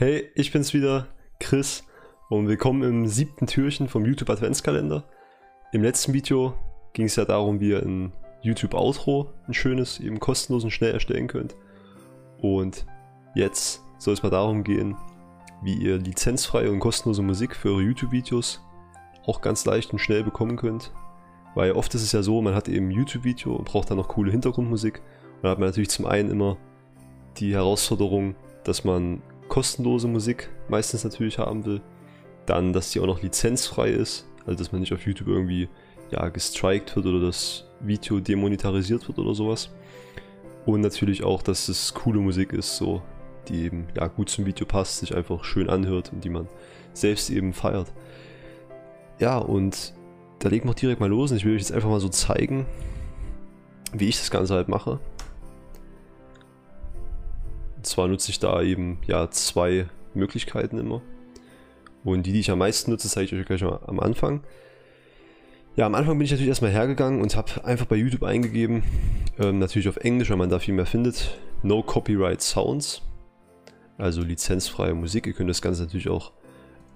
Hey, ich bin's wieder, Chris, und willkommen im siebten Türchen vom YouTube Adventskalender. Im letzten Video ging es ja darum, wie ihr ein YouTube Outro, ein schönes, eben kostenlos und schnell erstellen könnt. Und jetzt soll es mal darum gehen, wie ihr lizenzfreie und kostenlose Musik für eure YouTube-Videos auch ganz leicht und schnell bekommen könnt. Weil oft ist es ja so, man hat eben ein YouTube-Video und braucht dann noch coole Hintergrundmusik. Und da hat man natürlich zum einen immer die Herausforderung, dass man kostenlose Musik meistens natürlich haben will. Dann, dass die auch noch lizenzfrei ist, also dass man nicht auf YouTube irgendwie ja, gestrikt wird oder das Video demonetarisiert wird oder sowas. Und natürlich auch, dass es coole Musik ist, so die eben ja, gut zum Video passt, sich einfach schön anhört und die man selbst eben feiert. Ja, und da legen wir direkt mal los und ich will euch jetzt einfach mal so zeigen, wie ich das Ganze halt mache. Und zwar nutze ich da eben ja zwei Möglichkeiten immer. Und die, die ich am meisten nutze, zeige ich euch gleich mal am Anfang. Ja, am Anfang bin ich natürlich erstmal hergegangen und habe einfach bei YouTube eingegeben, ähm, natürlich auf Englisch, weil man da viel mehr findet, No Copyright Sounds, also lizenzfreie Musik. Ihr könnt das Ganze natürlich auch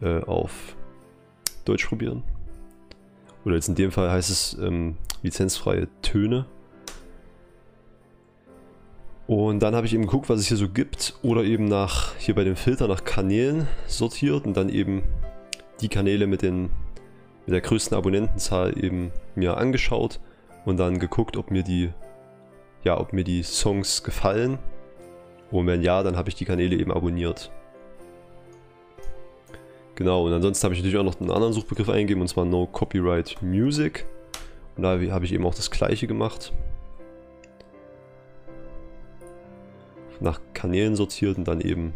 äh, auf Deutsch probieren. Oder jetzt in dem Fall heißt es ähm, lizenzfreie Töne. Und dann habe ich eben geguckt, was es hier so gibt. Oder eben nach, hier bei dem Filter nach Kanälen sortiert und dann eben die Kanäle mit, den, mit der größten Abonnentenzahl eben mir angeschaut und dann geguckt, ob mir die, ja, ob mir die Songs gefallen. Und wenn ja, dann habe ich die Kanäle eben abonniert. Genau, und ansonsten habe ich natürlich auch noch einen anderen Suchbegriff eingegeben, und zwar No Copyright Music. Und da habe ich eben auch das gleiche gemacht. Nach Kanälen sortiert und dann eben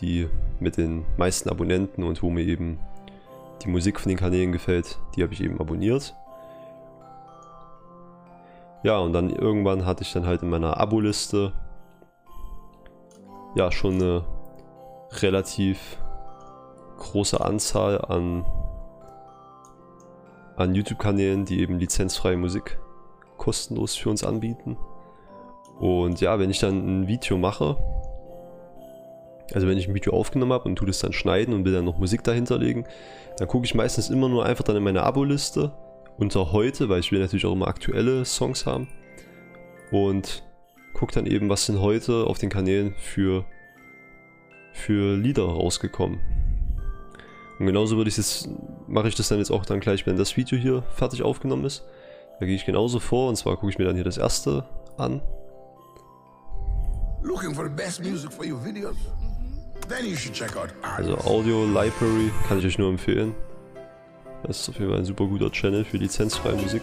die mit den meisten Abonnenten und wo mir eben die Musik von den Kanälen gefällt, die habe ich eben abonniert. Ja, und dann irgendwann hatte ich dann halt in meiner Abo-Liste ja schon eine relativ große Anzahl an, an YouTube-Kanälen, die eben lizenzfreie Musik kostenlos für uns anbieten. Und ja, wenn ich dann ein Video mache, also wenn ich ein Video aufgenommen habe und tue das dann schneiden und will dann noch Musik dahinter legen, dann gucke ich meistens immer nur einfach dann in meine Abo-Liste unter heute, weil ich will natürlich auch immer aktuelle Songs haben. Und gucke dann eben, was sind heute auf den Kanälen für, für Lieder rausgekommen. Und genauso würde ich das, mache ich das dann jetzt auch dann gleich, wenn das Video hier fertig aufgenommen ist. Da gehe ich genauso vor und zwar gucke ich mir dann hier das erste an Looking for the best music for your videos? Then you should check out Also Audio Library kann ich euch nur empfehlen. Das ist auf jeden Fall ein super guter Channel für lizenzfreie Musik.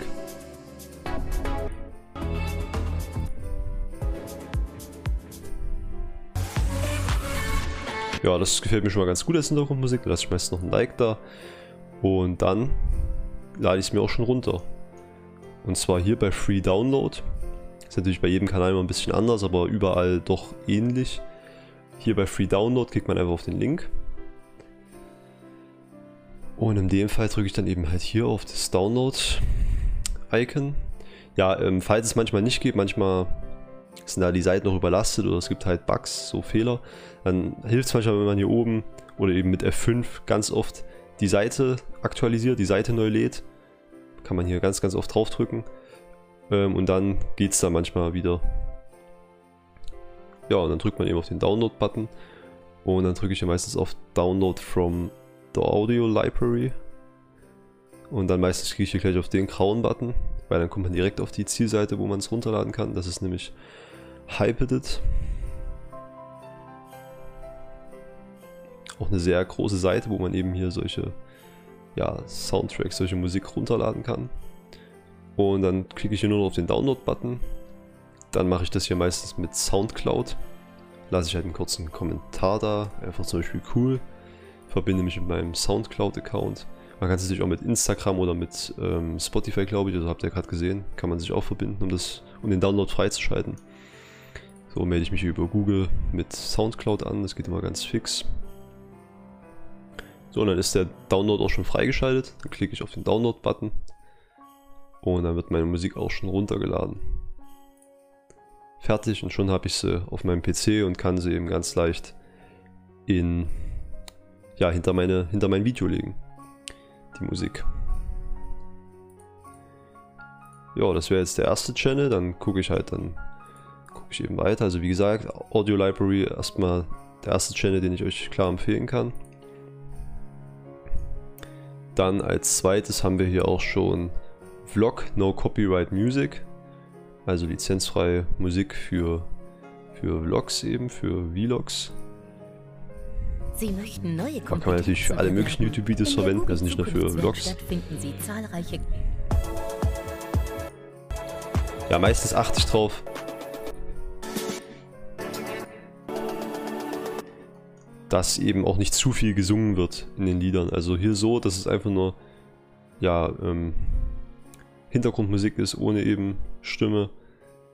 Ja, das gefällt mir schon mal ganz gut als Hintergrundmusik. Da lasse ich meistens noch ein Like da. Und dann lade ich es mir auch schon runter. Und zwar hier bei Free Download. Ist natürlich bei jedem Kanal immer ein bisschen anders, aber überall doch ähnlich. Hier bei Free Download klickt man einfach auf den Link. Und in dem Fall drücke ich dann eben halt hier auf das Download-Icon. Ja, ähm, falls es manchmal nicht geht, manchmal sind da die Seiten noch überlastet oder es gibt halt Bugs, so Fehler, dann hilft es manchmal, wenn man hier oben oder eben mit F5 ganz oft die Seite aktualisiert, die Seite neu lädt. Kann man hier ganz, ganz oft draufdrücken. Ähm, und dann geht es da manchmal wieder. Ja, und dann drückt man eben auf den Download-Button. Und dann drücke ich ja meistens auf Download from the Audio Library. Und dann meistens kriege ich hier gleich auf den grauen Button, weil dann kommt man direkt auf die Zielseite, wo man es runterladen kann. Das ist nämlich Hypedit. Auch eine sehr große Seite, wo man eben hier solche ja, Soundtracks, solche Musik runterladen kann. Und dann klicke ich hier nur noch auf den Download-Button. Dann mache ich das hier meistens mit Soundcloud. Lasse ich halt einen kurzen Kommentar da, einfach zum Beispiel cool. Verbinde mich mit meinem Soundcloud-Account. Man kann es natürlich auch mit Instagram oder mit ähm, Spotify, glaube ich, also habt ihr gerade gesehen, kann man sich auch verbinden, um, das, um den Download freizuschalten. So melde ich mich über Google mit Soundcloud an, das geht immer ganz fix. So, und dann ist der Download auch schon freigeschaltet. Dann klicke ich auf den Download-Button und dann wird meine Musik auch schon runtergeladen. Fertig und schon habe ich sie auf meinem PC und kann sie eben ganz leicht in ja, hinter, meine, hinter mein Video legen. Die Musik. Ja, das wäre jetzt der erste Channel, dann gucke ich halt, dann gucke ich eben weiter. Also wie gesagt, Audio Library erstmal der erste Channel, den ich euch klar empfehlen kann. Dann als zweites haben wir hier auch schon Vlog No Copyright Music, also lizenzfreie Musik für, für Vlogs eben, für Vlogs. Sie möchten neue Da kann man natürlich für alle möglichen YouTube-Videos verwenden, also nicht nur für Vlogs. Ja, meistens achte ich drauf. Dass eben auch nicht zu viel gesungen wird in den Liedern. Also hier so, dass es einfach nur ja, ähm, Hintergrundmusik ist, ohne eben Stimme.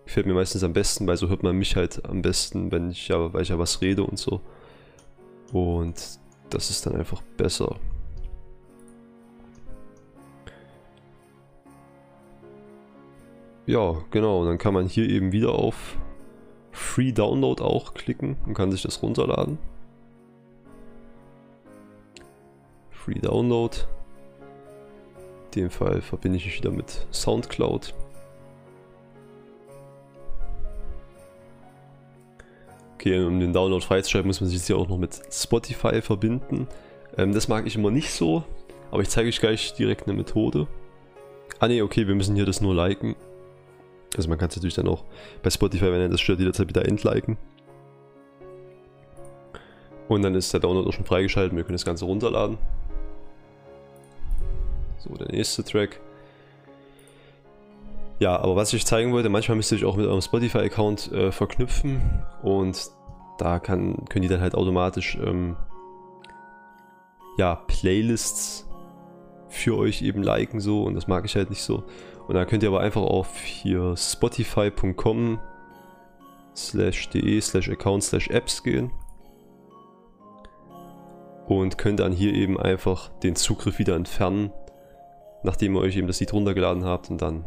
Gefällt mir meistens am besten, weil so hört man mich halt am besten, wenn ich ja, weil ich ja was rede und so. Und das ist dann einfach besser. Ja, genau. Dann kann man hier eben wieder auf Free Download auch klicken und kann sich das runterladen. Free Download. Dem Fall verbinde ich mich wieder mit Soundcloud. Okay, um den Download freizuschalten, muss man sich jetzt hier auch noch mit Spotify verbinden. Ähm, das mag ich immer nicht so, aber ich zeige euch gleich direkt eine Methode. Ah ne, okay, wir müssen hier das nur liken. Also man kann es natürlich dann auch bei Spotify, wenn er das stört, jederzeit wieder entliken. Und dann ist der Download auch schon freigeschaltet, wir können das Ganze runterladen. So, der nächste Track. Ja, aber was ich zeigen wollte, manchmal müsst ihr euch auch mit eurem Spotify-Account äh, verknüpfen und da kann, können die dann halt automatisch ähm, ja, Playlists für euch eben liken so und das mag ich halt nicht so. Und dann könnt ihr aber einfach auf hier spotify.com slash de slash account slash apps gehen und könnt dann hier eben einfach den Zugriff wieder entfernen, nachdem ihr euch eben das Lied runtergeladen habt und dann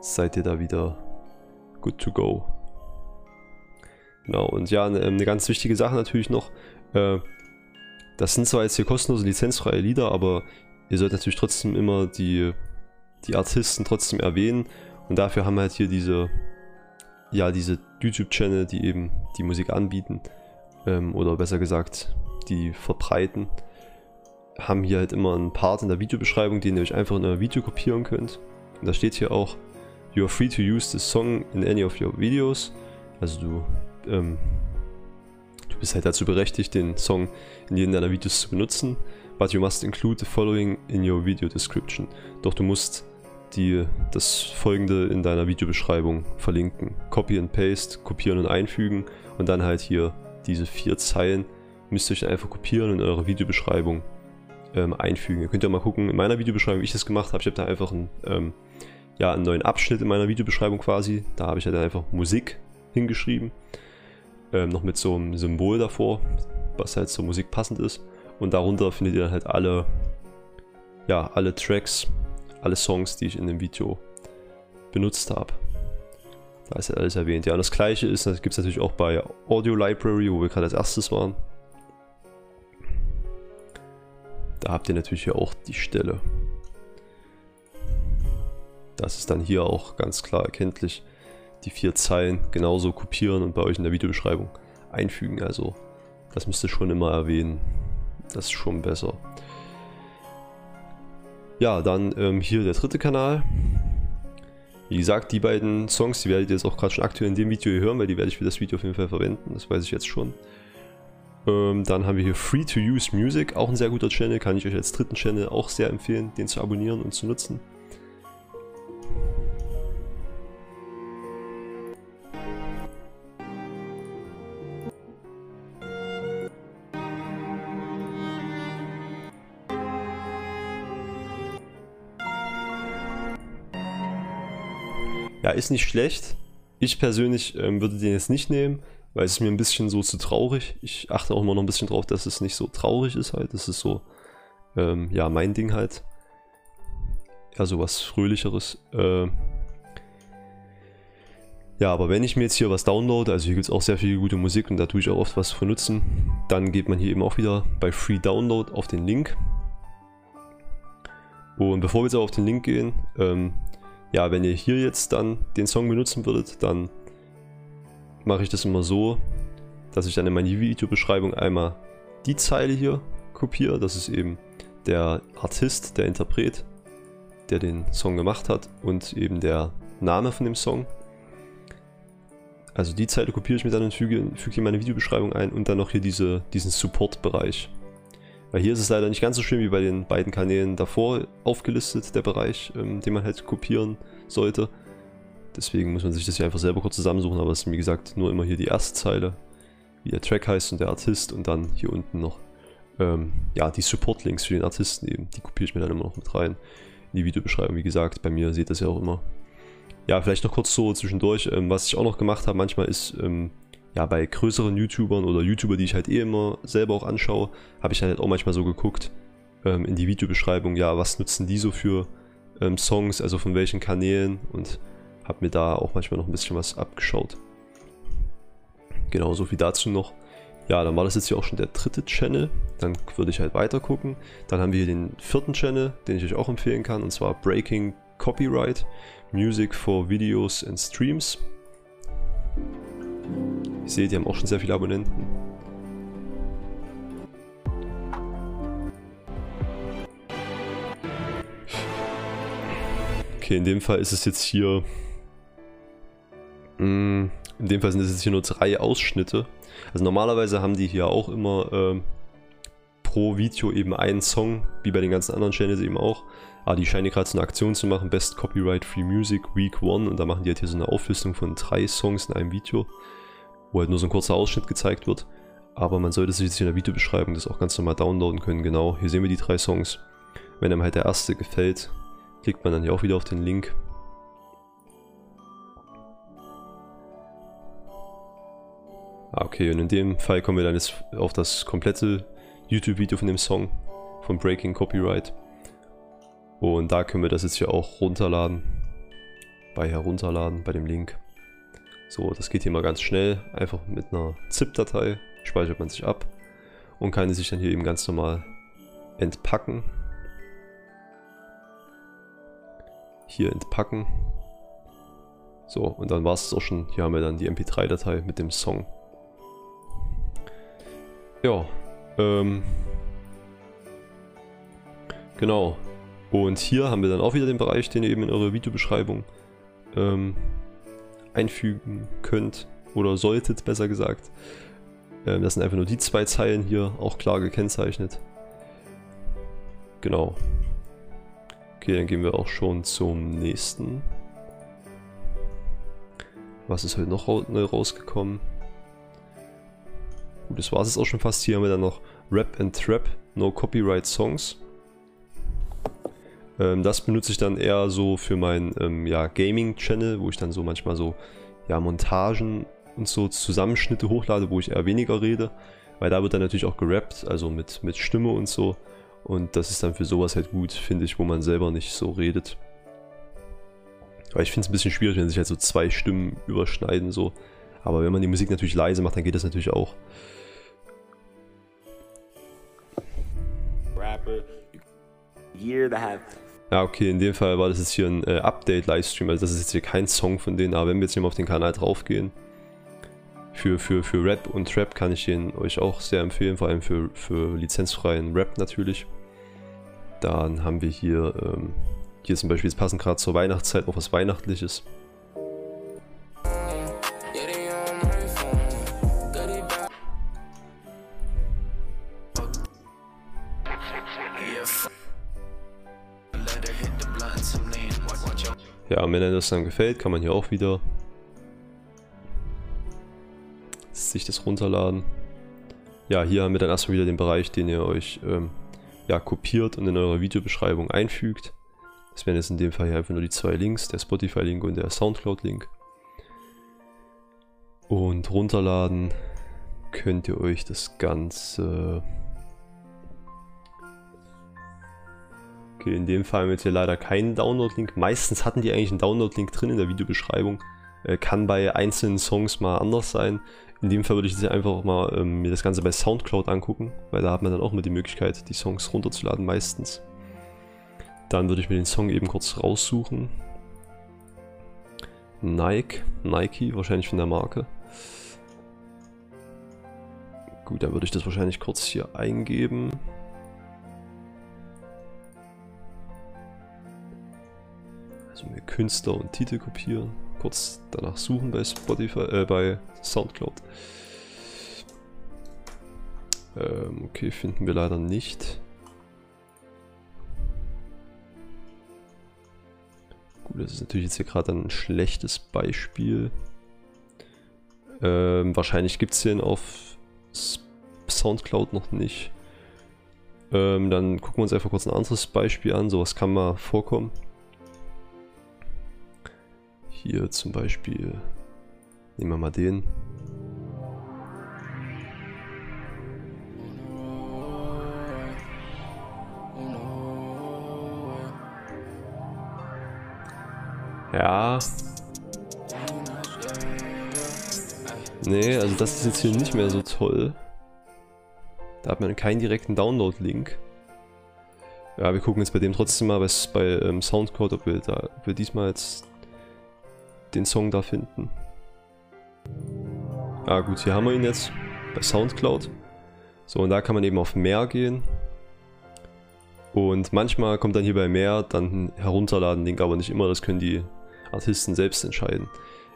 seid ihr da wieder good to go. Genau, und ja, eine, eine ganz wichtige Sache natürlich noch, äh, das sind zwar jetzt hier kostenlose lizenzfreie Lieder, aber ihr sollt natürlich trotzdem immer die, die Artisten trotzdem erwähnen und dafür haben wir halt hier diese, ja, diese YouTube-Channel, die eben die Musik anbieten ähm, oder besser gesagt, die verbreiten, haben hier halt immer einen Part in der Videobeschreibung, den ihr euch einfach in euer Video kopieren könnt. Und da steht hier auch, You are free to use this song in any of your videos. Also du, ähm, du bist halt dazu berechtigt, den Song in jedem deiner Videos zu benutzen. But you must include the following in your video description. Doch du musst die, das folgende in deiner Videobeschreibung verlinken. Copy and Paste, kopieren und einfügen und dann halt hier diese vier Zeilen müsst ihr euch einfach kopieren in eure Videobeschreibung ähm, einfügen. Ihr könnt ja mal gucken, in meiner Videobeschreibung, wie ich das gemacht habe. Ich habe da einfach ein ähm, ja, einen neuen Abschnitt in meiner Videobeschreibung quasi. Da habe ich halt einfach Musik hingeschrieben. Ähm, noch mit so einem Symbol davor, was halt zur Musik passend ist. Und darunter findet ihr dann halt alle, ja, alle Tracks, alle Songs, die ich in dem Video benutzt habe. Da ist ja alles erwähnt. Ja, und das gleiche ist, das gibt es natürlich auch bei Audio Library, wo wir gerade als erstes waren. Da habt ihr natürlich auch die Stelle. Das ist dann hier auch ganz klar erkenntlich. Die vier Zeilen genauso kopieren und bei euch in der Videobeschreibung einfügen. Also das müsst ihr schon immer erwähnen. Das ist schon besser. Ja, dann ähm, hier der dritte Kanal. Wie gesagt, die beiden Songs, die werdet ihr jetzt auch gerade schon aktuell in dem Video hören, weil die werde ich für das Video auf jeden Fall verwenden. Das weiß ich jetzt schon. Ähm, dann haben wir hier Free to Use Music, auch ein sehr guter Channel, kann ich euch als dritten Channel auch sehr empfehlen, den zu abonnieren und zu nutzen. Ja, ist nicht schlecht. Ich persönlich ähm, würde den jetzt nicht nehmen, weil es mir ein bisschen so zu traurig. Ich achte auch immer noch ein bisschen drauf, dass es nicht so traurig ist halt. Das ist so, ähm, ja, mein Ding halt. Ja, so was Fröhlicheres. Äh, ja, aber wenn ich mir jetzt hier was downloade, also hier gibt es auch sehr viel gute Musik und da tue ich auch oft was für nutzen, dann geht man hier eben auch wieder bei Free Download auf den Link. Und bevor wir jetzt auf den Link gehen, ähm, ja, wenn ihr hier jetzt dann den Song benutzen würdet, dann mache ich das immer so, dass ich dann in meine Videobeschreibung einmal die Zeile hier kopiere. Das ist eben der Artist, der Interpret, der den Song gemacht hat und eben der Name von dem Song. Also die Zeile kopiere ich mir dann und füge, füge in meine Videobeschreibung ein und dann noch hier diese, diesen Support-Bereich. Weil hier ist es leider nicht ganz so schön wie bei den beiden Kanälen davor aufgelistet, der Bereich, ähm, den man halt kopieren sollte. Deswegen muss man sich das hier einfach selber kurz zusammensuchen, aber es ist wie gesagt nur immer hier die erste Zeile, wie der Track heißt und der Artist und dann hier unten noch ähm, ja, die Support-Links für den Artisten eben. Die kopiere ich mir dann immer noch mit rein in die Videobeschreibung. Wie gesagt, bei mir seht ihr das ja auch immer ja, vielleicht noch kurz so zwischendurch, ähm, was ich auch noch gemacht habe, manchmal ist, ähm, ja, bei größeren YouTubern oder YouTuber, die ich halt eh immer selber auch anschaue, habe ich halt auch manchmal so geguckt ähm, in die Videobeschreibung, ja, was nutzen die so für ähm, Songs, also von welchen Kanälen und habe mir da auch manchmal noch ein bisschen was abgeschaut. Genau, so viel dazu noch. Ja, dann war das jetzt hier auch schon der dritte Channel. Dann würde ich halt weiter gucken. Dann haben wir hier den vierten Channel, den ich euch auch empfehlen kann, und zwar Breaking Copyright. Music for Videos and Streams. Ich sehe, die haben auch schon sehr viele Abonnenten. Okay, in dem Fall ist es jetzt hier... Mm, in dem Fall sind es jetzt hier nur drei Ausschnitte. Also normalerweise haben die hier auch immer äh, pro Video eben einen Song, wie bei den ganzen anderen Channels eben auch. Ah, die scheinen gerade so eine Aktion zu machen, Best Copyright Free Music Week 1 und da machen die halt hier so eine Auflistung von drei Songs in einem Video, wo halt nur so ein kurzer Ausschnitt gezeigt wird. Aber man sollte sich jetzt in der Videobeschreibung das auch ganz normal downloaden können. Genau, hier sehen wir die drei Songs. Wenn einem halt der erste gefällt, klickt man dann hier auch wieder auf den Link. Okay, und in dem Fall kommen wir dann jetzt auf das komplette YouTube-Video von dem Song von Breaking Copyright. Und da können wir das jetzt hier auch runterladen. Bei herunterladen, bei dem Link. So, das geht hier mal ganz schnell. Einfach mit einer ZIP-Datei speichert man sich ab und kann sich dann hier eben ganz normal entpacken. Hier entpacken. So, und dann war es auch schon. Hier haben wir dann die MP3-Datei mit dem Song. Ja, ähm, genau. Und hier haben wir dann auch wieder den Bereich, den ihr eben in eure Videobeschreibung ähm, einfügen könnt oder solltet, besser gesagt. Ähm, das sind einfach nur die zwei Zeilen hier, auch klar gekennzeichnet. Genau. Okay, dann gehen wir auch schon zum nächsten. Was ist heute noch neu rausgekommen? Gut, das war es auch schon fast. Hier haben wir dann noch Rap and Trap, No Copyright Songs. Ähm, das benutze ich dann eher so für meinen ähm, ja, Gaming-Channel, wo ich dann so manchmal so ja, Montagen und so Zusammenschnitte hochlade, wo ich eher weniger rede. Weil da wird dann natürlich auch gerappt, also mit, mit Stimme und so. Und das ist dann für sowas halt gut, finde ich, wo man selber nicht so redet. Aber ich finde es ein bisschen schwierig, wenn sich halt so zwei Stimmen überschneiden so. Aber wenn man die Musik natürlich leise macht, dann geht das natürlich auch. Ja, okay, in dem Fall war das jetzt hier ein äh, Update-Livestream, also das ist jetzt hier kein Song von denen, aber wenn wir jetzt hier mal auf den Kanal draufgehen, für, für, für Rap und Trap kann ich den euch auch sehr empfehlen, vor allem für, für lizenzfreien Rap natürlich. Dann haben wir hier, ähm, hier zum Beispiel, es passen gerade zur Weihnachtszeit auch was Weihnachtliches. Ja, wenn dir das dann gefällt, kann man hier auch wieder sich das runterladen. Ja, hier haben wir dann erstmal wieder den Bereich, den ihr euch ähm, ja, kopiert und in eure Videobeschreibung einfügt. Das wären jetzt in dem Fall hier einfach nur die zwei Links, der Spotify-Link und der Soundcloud-Link. Und runterladen könnt ihr euch das Ganze Okay, in dem Fall haben wir jetzt hier leider keinen Download-Link. Meistens hatten die eigentlich einen Download-Link drin in der Videobeschreibung. Äh, kann bei einzelnen Songs mal anders sein. in dem Fall würde ich jetzt einfach mal ähm, mir das Ganze bei Soundcloud angucken, weil da hat man dann auch immer die Möglichkeit, die Songs runterzuladen meistens. Dann würde ich mir den Song eben kurz raussuchen. Nike, Nike, wahrscheinlich von der Marke. Gut, dann würde ich das wahrscheinlich kurz hier eingeben. Also mir Künstler und Titel kopieren. Kurz danach suchen bei Spotify, äh, bei Soundcloud. Ähm, okay, finden wir leider nicht. Gut, das ist natürlich jetzt hier gerade ein schlechtes Beispiel. Ähm, wahrscheinlich gibt es den auf Soundcloud noch nicht. Ähm, dann gucken wir uns einfach kurz ein anderes Beispiel an. Sowas kann mal vorkommen. Hier zum Beispiel, nehmen wir mal den. Ja. Nee, also das ist jetzt hier nicht mehr so toll. Da hat man keinen direkten Download-Link. Ja, wir gucken jetzt bei dem trotzdem mal was bei ähm, Soundcloud, ob wir, da, ob wir diesmal jetzt den Song da finden. Ah gut, hier haben wir ihn jetzt bei Soundcloud. So, und da kann man eben auf mehr gehen. Und manchmal kommt dann hier bei mehr dann herunterladen Link, aber nicht immer, das können die Artisten selbst entscheiden.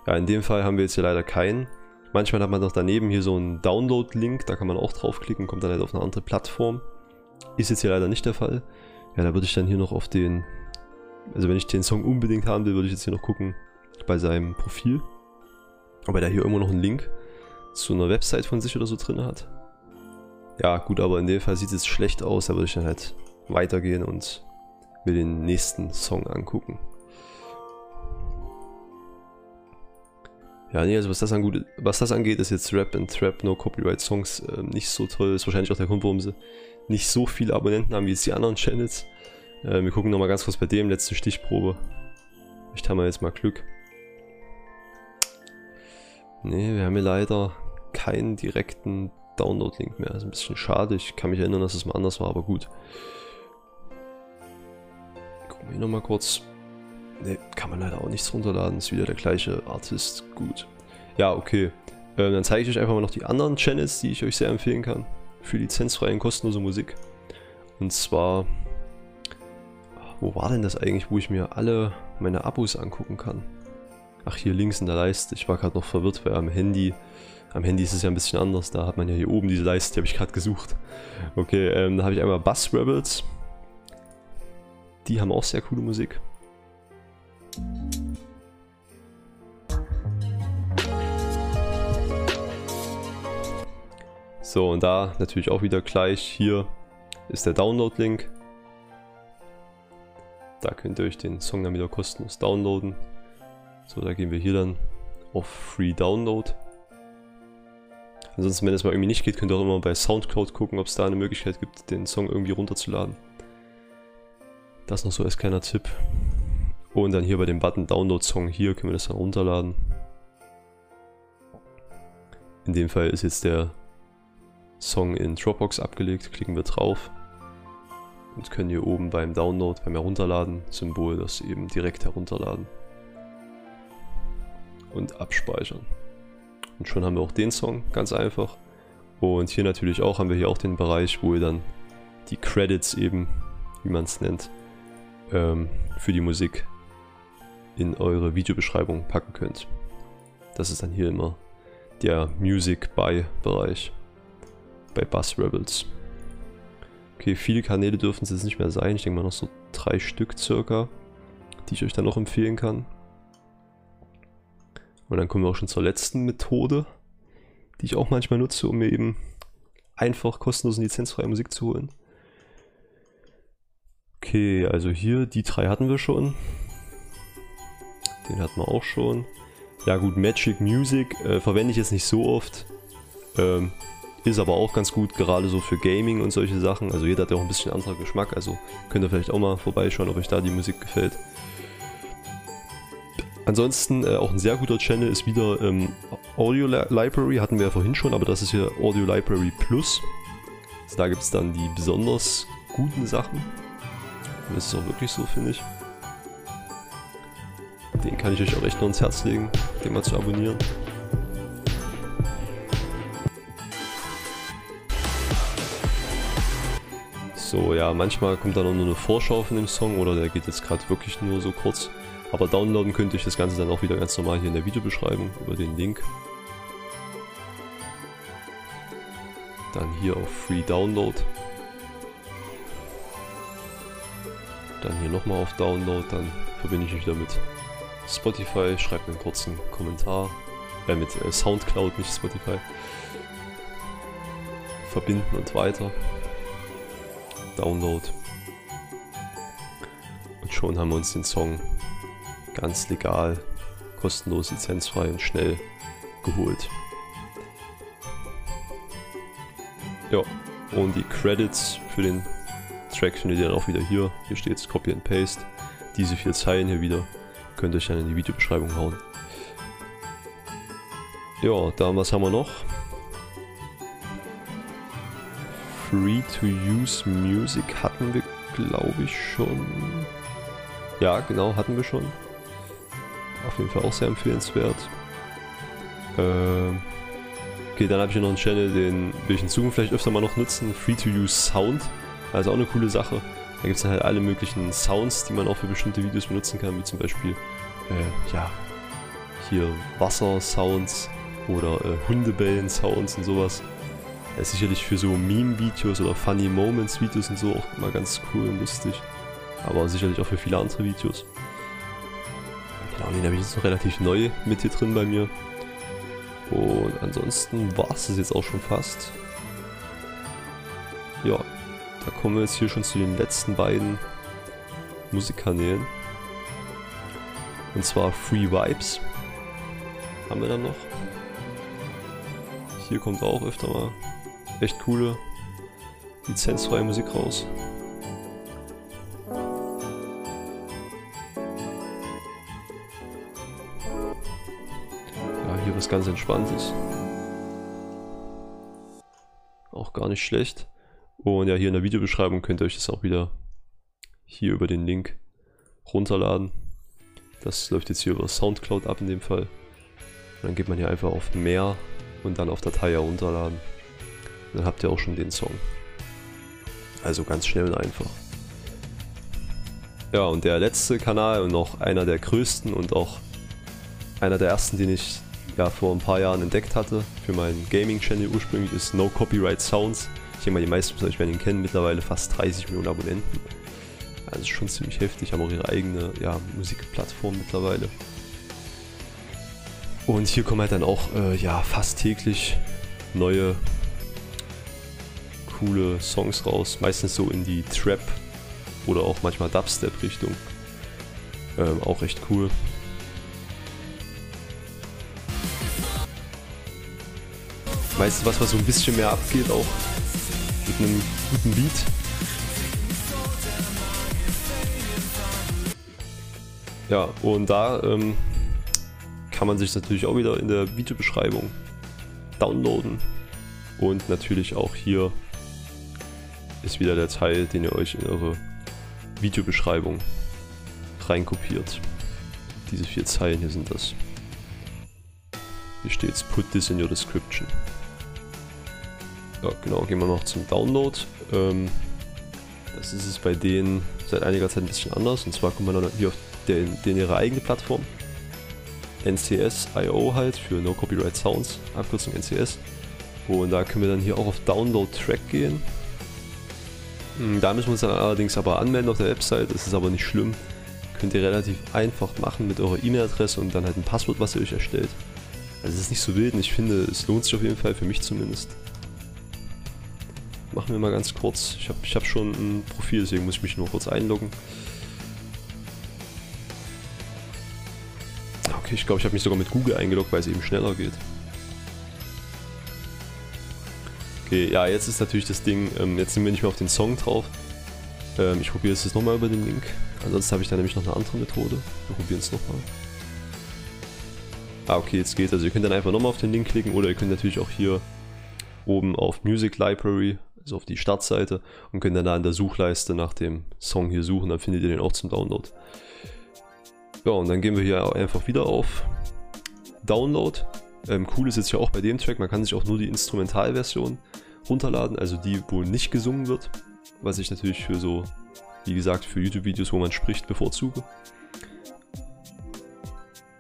Ja, in dem Fall haben wir jetzt hier leider keinen. Manchmal hat man noch daneben hier so einen Download-Link, da kann man auch draufklicken, kommt dann halt auf eine andere Plattform. Ist jetzt hier leider nicht der Fall. Ja, da würde ich dann hier noch auf den, also wenn ich den Song unbedingt haben will, würde ich jetzt hier noch gucken bei seinem Profil. Ob er da hier irgendwo noch einen Link zu einer Website von sich oder so drin hat. Ja, gut, aber in dem Fall sieht es schlecht aus, da würde ich dann halt weitergehen und mir den nächsten Song angucken. Ja, nee, also was das, angeht, was das angeht, ist jetzt Rap and Trap No Copyright Songs äh, nicht so toll. Ist wahrscheinlich auch der Grund, warum sie nicht so viele Abonnenten haben wie jetzt die anderen Channels. Äh, wir gucken nochmal ganz kurz bei dem, letzte Stichprobe. Vielleicht haben wir jetzt mal Glück. Nee, wir haben hier leider keinen direkten Download-Link mehr. Das ist ein bisschen schade. Ich kann mich erinnern, dass es mal anders war, aber gut. Gucken wir hier nochmal kurz. Ne, kann man leider auch nichts runterladen. Ist wieder der gleiche Artist. Gut. Ja, okay. Ähm, dann zeige ich euch einfach mal noch die anderen Channels, die ich euch sehr empfehlen kann. Für lizenzfreie und kostenlose Musik. Und zwar... Wo war denn das eigentlich, wo ich mir alle meine Abos angucken kann? Ach, hier links in der Leiste. Ich war gerade noch verwirrt, weil am Handy... Am Handy ist es ja ein bisschen anders. Da hat man ja hier oben diese Leiste, die habe ich gerade gesucht. Okay, ähm, da habe ich einmal Bass Rebels. Die haben auch sehr coole Musik. So, und da natürlich auch wieder gleich. Hier ist der Download-Link. Da könnt ihr euch den Song dann wieder kostenlos downloaden. So, da gehen wir hier dann auf Free Download. Ansonsten, wenn es mal irgendwie nicht geht, könnt ihr auch immer bei Soundcloud gucken, ob es da eine Möglichkeit gibt, den Song irgendwie runterzuladen. Das noch so als kleiner Tipp. Und dann hier bei dem Button Download Song hier können wir das dann runterladen. In dem Fall ist jetzt der Song in Dropbox abgelegt. Klicken wir drauf und können hier oben beim Download, beim Herunterladen Symbol das eben direkt herunterladen und abspeichern. Und schon haben wir auch den Song, ganz einfach. Und hier natürlich auch haben wir hier auch den Bereich, wo ihr dann die Credits eben, wie man es nennt, ähm, für die Musik in eure Videobeschreibung packen könnt. Das ist dann hier immer der Music by Bereich bei Bass Rebels. Okay, viele Kanäle dürfen es jetzt nicht mehr sein. Ich denke mal noch so drei Stück circa, die ich euch dann noch empfehlen kann. Und dann kommen wir auch schon zur letzten Methode, die ich auch manchmal nutze, um mir eben einfach kostenlos lizenzfreie Musik zu holen. Okay, also hier, die drei hatten wir schon. Den hatten wir auch schon. Ja gut, Magic Music äh, verwende ich jetzt nicht so oft. Ähm, ist aber auch ganz gut, gerade so für Gaming und solche Sachen. Also jeder hat ja auch ein bisschen anderer Geschmack, also könnt ihr vielleicht auch mal vorbeischauen, ob euch da die Musik gefällt. Ansonsten äh, auch ein sehr guter Channel ist wieder ähm, Audio Library, hatten wir ja vorhin schon, aber das ist hier Audio Library Plus. Also da gibt es dann die besonders guten Sachen. Und das ist auch wirklich so, finde ich. Den kann ich euch auch echt nur ans Herz legen, den mal zu abonnieren. So, ja, manchmal kommt dann auch nur eine Vorschau von dem Song oder der geht jetzt gerade wirklich nur so kurz. Aber downloaden könnte ich das Ganze dann auch wieder ganz normal hier in der Videobeschreibung über den Link. Dann hier auf Free Download. Dann hier nochmal auf Download, dann verbinde ich mich wieder mit Spotify, schreibe einen kurzen Kommentar. Äh, mit äh, Soundcloud, nicht Spotify. Verbinden und weiter. Download. Und schon haben wir uns den Song ganz legal, kostenlos, lizenzfrei und schnell geholt. Ja, und die Credits für den Track findet ihr dann auch wieder hier. Hier steht es Copy and Paste. Diese vier Zeilen hier wieder könnt ihr euch dann in die Videobeschreibung hauen. Ja, dann was haben wir noch? Free to Use Music hatten wir, glaube ich, schon. Ja, genau, hatten wir schon. Auf jeden Fall auch sehr empfehlenswert. Ähm, okay, dann habe ich hier noch einen Channel, den will ich in Zukunft vielleicht öfter mal noch nutzen. Free to Use Sound. Also auch eine coole Sache. Da gibt es dann halt alle möglichen Sounds, die man auch für bestimmte Videos benutzen kann, wie zum Beispiel, äh, ja, hier Wasser-Sounds oder äh, Hundebellen-Sounds und sowas. Ja, ist sicherlich für so Meme-Videos oder Funny Moments-Videos und so auch mal ganz cool und lustig. Aber sicherlich auch für viele andere Videos. Genau, den habe ich jetzt noch relativ neu mit hier drin bei mir. Und ansonsten war es das jetzt auch schon fast. Ja, da kommen wir jetzt hier schon zu den letzten beiden Musikkanälen. Und zwar Free Vibes. Haben wir dann noch. Hier kommt auch öfter mal echt coole lizenzfreie Musik raus. Ganz Entspanntes. Auch gar nicht schlecht. Und ja, hier in der Videobeschreibung könnt ihr euch das auch wieder hier über den Link runterladen. Das läuft jetzt hier über Soundcloud ab in dem Fall. Und dann geht man hier einfach auf Mehr und dann auf Datei herunterladen. Dann habt ihr auch schon den Song. Also ganz schnell und einfach. Ja, und der letzte Kanal und noch einer der größten und auch einer der ersten, den ich ja vor ein paar Jahren entdeckt hatte für meinen Gaming-Channel ursprünglich ist No Copyright Sounds. Ich denke mal, die meisten von euch werden ihn kennen, mittlerweile fast 30 Millionen Abonnenten. Also schon ziemlich heftig, haben auch ihre eigene ja, Musikplattform mittlerweile. Und hier kommen halt dann auch äh, ja, fast täglich neue coole Songs raus, meistens so in die Trap oder auch manchmal Dubstep Richtung. Ähm, auch echt cool. Meistens was, was so ein bisschen mehr abgeht auch mit einem guten Beat. Ja, und da ähm, kann man sich natürlich auch wieder in der Videobeschreibung downloaden und natürlich auch hier ist wieder der Teil, den ihr euch in eure Videobeschreibung reinkopiert. Diese vier Zeilen hier sind das. Hier steht's, put this in your description. Ja, genau, gehen wir noch zum Download. Ähm, das ist es bei denen seit einiger Zeit ein bisschen anders. Und zwar kommt man dann hier auf den, den ihre eigene Plattform. NCS.io halt für No Copyright Sounds, Abkürzung NCS. Und da können wir dann hier auch auf Download Track gehen. Hm, da müssen wir uns dann allerdings aber anmelden auf der Website, das ist aber nicht schlimm. Könnt ihr relativ einfach machen mit eurer E-Mail-Adresse und dann halt ein Passwort, was ihr euch erstellt. Also es ist nicht so wild und ich finde, es lohnt sich auf jeden Fall, für mich zumindest. Machen wir mal ganz kurz. Ich habe ich hab schon ein Profil, deswegen muss ich mich nur kurz einloggen. Okay, ich glaube, ich habe mich sogar mit Google eingeloggt, weil es eben schneller geht. Okay, ja, jetzt ist natürlich das Ding, ähm, jetzt sind wir nicht mehr auf den Song drauf. Ähm, ich probiere es jetzt nochmal über den Link. Ansonsten habe ich da nämlich noch eine andere Methode. Wir probieren es nochmal. Ah, okay, jetzt geht. Also ihr könnt dann einfach nochmal auf den Link klicken oder ihr könnt natürlich auch hier oben auf Music Library, also auf die Startseite und könnt dann da in der Suchleiste nach dem Song hier suchen, dann findet ihr den auch zum Download. Ja, und dann gehen wir hier einfach wieder auf Download. Ähm, cool ist jetzt ja auch bei dem Track, man kann sich auch nur die Instrumentalversion runterladen, also die, wo nicht gesungen wird, was ich natürlich für so, wie gesagt, für YouTube-Videos, wo man spricht, bevorzuge.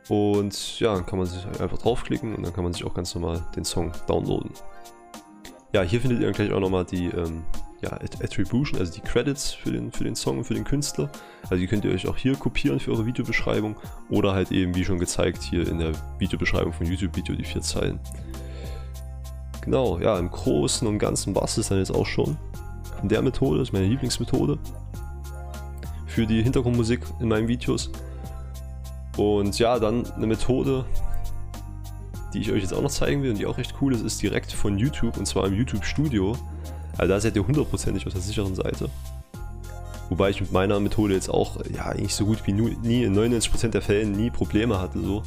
Und ja, dann kann man sich einfach draufklicken und dann kann man sich auch ganz normal den Song downloaden. Ja, hier findet ihr gleich auch nochmal die ähm, ja, Attribution, also die Credits für den, für den Song und für den Künstler. Also die könnt ihr euch auch hier kopieren für eure Videobeschreibung oder halt eben, wie schon gezeigt, hier in der Videobeschreibung von YouTube-Video die vier Zeilen. Genau, ja, im Großen und Ganzen war es dann jetzt auch schon. Von der Methode, das ist meine Lieblingsmethode für die Hintergrundmusik in meinen Videos. Und ja, dann eine Methode, die ich euch jetzt auch noch zeigen will und die auch recht cool ist, ist direkt von YouTube und zwar im YouTube Studio. Also da seid ihr hundertprozentig auf der sicheren Seite. Wobei ich mit meiner Methode jetzt auch, ja, eigentlich so gut wie nie, in 99% der Fällen nie Probleme hatte, so.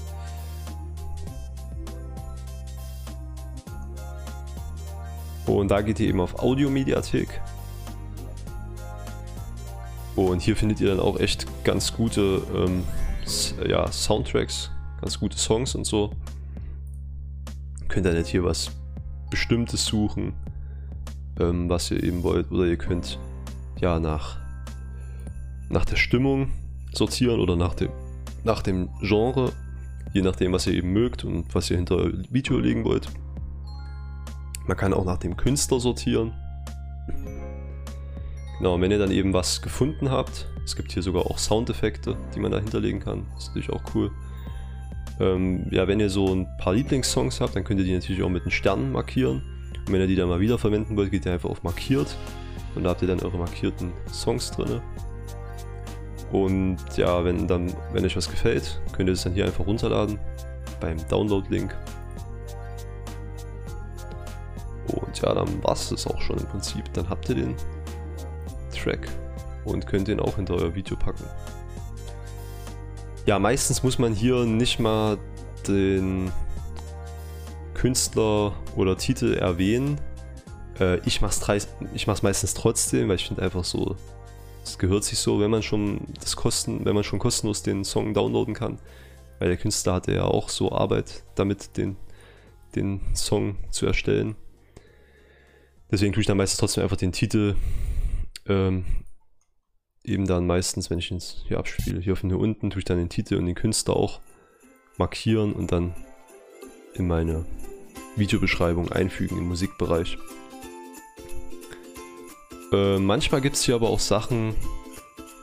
Und da geht ihr eben auf Audio-Mediathek. Und hier findet ihr dann auch echt ganz gute ähm, ja, Soundtracks, ganz gute Songs und so. Könnt ihr nicht hier was Bestimmtes suchen, ähm, was ihr eben wollt, oder ihr könnt ja nach, nach der Stimmung sortieren oder nach dem, nach dem Genre, je nachdem, was ihr eben mögt und was ihr hinter Video legen wollt. Man kann auch nach dem Künstler sortieren. Genau, wenn ihr dann eben was gefunden habt, es gibt hier sogar auch Soundeffekte, die man da hinterlegen kann. Das ist natürlich auch cool. Ähm, ja, wenn ihr so ein paar Lieblingssongs habt, dann könnt ihr die natürlich auch mit einem Stern markieren. Und wenn ihr die dann mal wieder verwenden wollt, geht ihr einfach auf Markiert. Und da habt ihr dann eure markierten Songs drin. Und ja, wenn dann, wenn euch was gefällt, könnt ihr es dann hier einfach runterladen beim Download-Link. Und ja, dann war es das auch schon im Prinzip. Dann habt ihr den Track und könnt den auch hinter euer Video packen. Ja, meistens muss man hier nicht mal den Künstler oder Titel erwähnen. Äh, ich mach's, ich mach's meistens trotzdem, weil ich finde einfach so, es gehört sich so, wenn man schon das Kosten, wenn man schon kostenlos den Song downloaden kann. Weil der Künstler hatte ja auch so Arbeit damit, den, den Song zu erstellen. Deswegen tue ich dann meistens trotzdem einfach den Titel ähm, eben dann meistens, wenn ich ihn hier abspiele, hier von hier unten, tue ich dann den Titel und den Künstler auch markieren und dann in meine Videobeschreibung einfügen im Musikbereich. Äh, manchmal gibt es hier aber auch Sachen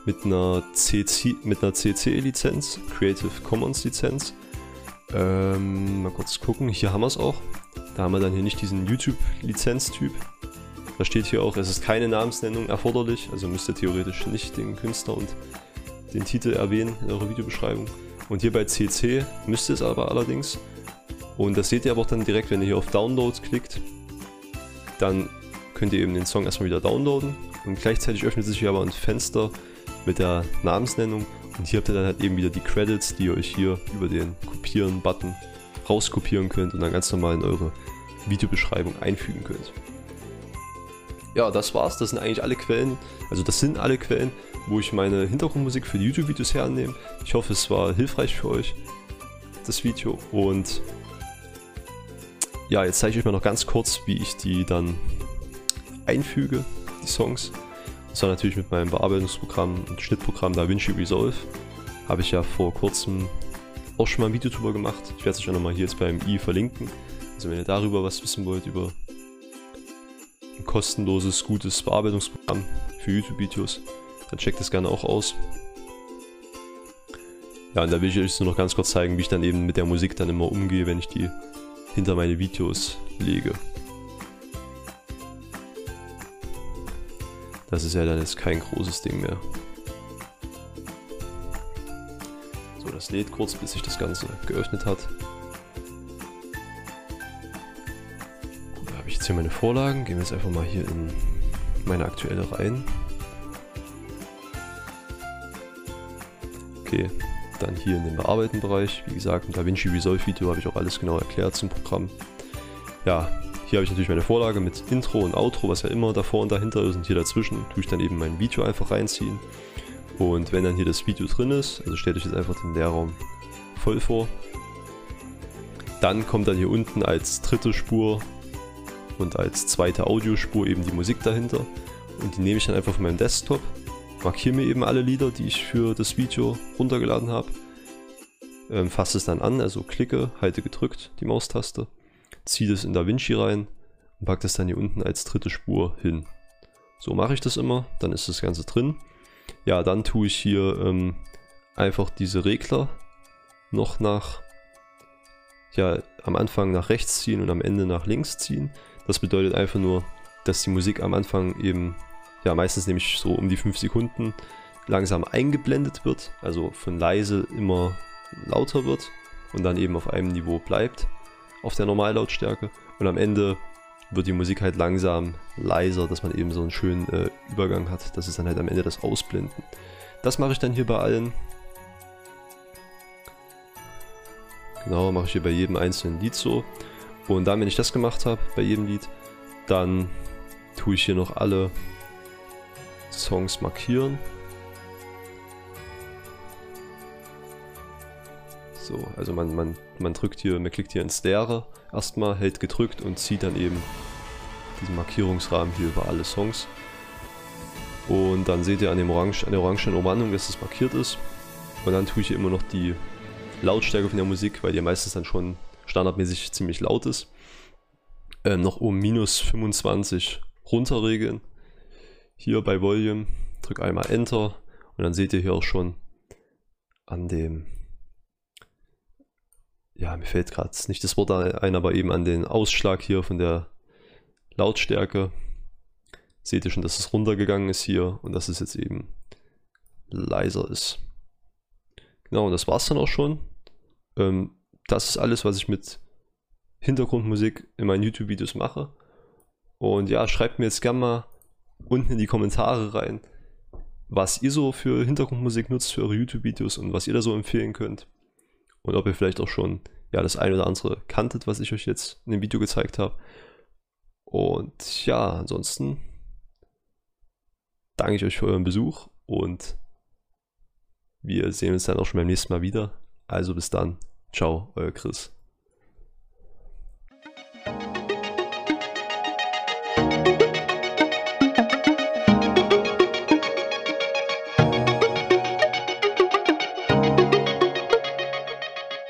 mit einer CC, mit einer CC-Lizenz, Creative Commons Lizenz. Ähm, mal kurz gucken, hier haben wir es auch. Da haben wir dann hier nicht diesen YouTube-Lizenztyp, da steht hier auch, es ist keine Namensnennung erforderlich, also müsst ihr theoretisch nicht den Künstler und den Titel erwähnen in eurer Videobeschreibung. Und hier bei CC müsst ihr es aber allerdings. Und das seht ihr aber auch dann direkt, wenn ihr hier auf Downloads klickt. Dann könnt ihr eben den Song erstmal wieder downloaden. Und gleichzeitig öffnet sich hier aber ein Fenster mit der Namensnennung. Und hier habt ihr dann halt eben wieder die Credits, die ihr euch hier über den Kopieren-Button rauskopieren könnt und dann ganz normal in eure Videobeschreibung einfügen könnt ja, das war's. Das sind eigentlich alle Quellen. Also das sind alle Quellen, wo ich meine Hintergrundmusik für die YouTube-Videos hernehme. Ich hoffe, es war hilfreich für euch, das Video. Und ja, jetzt zeige ich euch mal noch ganz kurz, wie ich die dann einfüge, die Songs. Und zwar natürlich mit meinem Bearbeitungsprogramm und Schnittprogramm DaVinci Resolve. Habe ich ja vor kurzem auch schon mal ein Video drüber gemacht. Ich werde es euch auch nochmal hier jetzt beim i verlinken. Also wenn ihr darüber was wissen wollt, über kostenloses, gutes Bearbeitungsprogramm für YouTube-Videos. Dann checkt das gerne auch aus. Ja, und da will ich euch nur noch ganz kurz zeigen, wie ich dann eben mit der Musik dann immer umgehe, wenn ich die hinter meine Videos lege. Das ist ja dann jetzt kein großes Ding mehr. So, das lädt kurz, bis sich das Ganze geöffnet hat. Hier meine Vorlagen. Gehen wir jetzt einfach mal hier in meine aktuelle rein. Okay, dann hier in den Bearbeiten-Bereich. Wie gesagt, im DaVinci Resolve Video habe ich auch alles genau erklärt zum Programm. Ja, hier habe ich natürlich meine Vorlage mit Intro und Outro, was ja immer davor und dahinter ist. Und hier dazwischen tue ich dann eben mein Video einfach reinziehen. Und wenn dann hier das Video drin ist, also stellt euch jetzt einfach den Leerraum voll vor, dann kommt dann hier unten als dritte Spur und als zweite Audiospur eben die Musik dahinter. Und die nehme ich dann einfach von meinem Desktop, markiere mir eben alle Lieder, die ich für das Video runtergeladen habe, ähm, fasse es dann an, also klicke, halte gedrückt die Maustaste, ziehe das in DaVinci rein und packe das dann hier unten als dritte Spur hin. So mache ich das immer, dann ist das Ganze drin. Ja, dann tue ich hier ähm, einfach diese Regler noch nach, ja, am Anfang nach rechts ziehen und am Ende nach links ziehen. Das bedeutet einfach nur, dass die Musik am Anfang eben, ja, meistens nämlich so um die 5 Sekunden langsam eingeblendet wird, also von leise immer lauter wird und dann eben auf einem Niveau bleibt, auf der Normallautstärke. Und am Ende wird die Musik halt langsam leiser, dass man eben so einen schönen äh, Übergang hat. Das ist dann halt am Ende das Ausblenden. Das mache ich dann hier bei allen. Genau, mache ich hier bei jedem einzelnen Lied so. Und dann, wenn ich das gemacht habe, bei jedem Lied, dann tue ich hier noch alle Songs markieren. So, also man, man, man drückt hier, man klickt hier ins Leere erstmal, hält gedrückt und zieht dann eben diesen Markierungsrahmen hier über alle Songs. Und dann seht ihr an, dem Orange, an der orangenen Umrandung, dass das markiert ist. Und dann tue ich hier immer noch die Lautstärke von der Musik, weil die meistens dann schon standardmäßig ziemlich laut ist, äh, noch um minus 25 runterregeln. Hier bei Volume, drück einmal Enter und dann seht ihr hier auch schon an dem, ja, mir fällt gerade nicht das Wort ein, aber eben an den Ausschlag hier von der Lautstärke. Seht ihr schon, dass es runtergegangen ist hier und dass es jetzt eben leiser ist. Genau, und das war's dann auch schon. Ähm, das ist alles, was ich mit Hintergrundmusik in meinen YouTube-Videos mache. Und ja, schreibt mir jetzt gerne mal unten in die Kommentare rein, was ihr so für Hintergrundmusik nutzt für eure YouTube-Videos und was ihr da so empfehlen könnt. Und ob ihr vielleicht auch schon ja, das eine oder andere kanntet, was ich euch jetzt in dem Video gezeigt habe. Und ja, ansonsten danke ich euch für euren Besuch und wir sehen uns dann auch schon beim nächsten Mal wieder. Also bis dann. Ciao, euer Chris.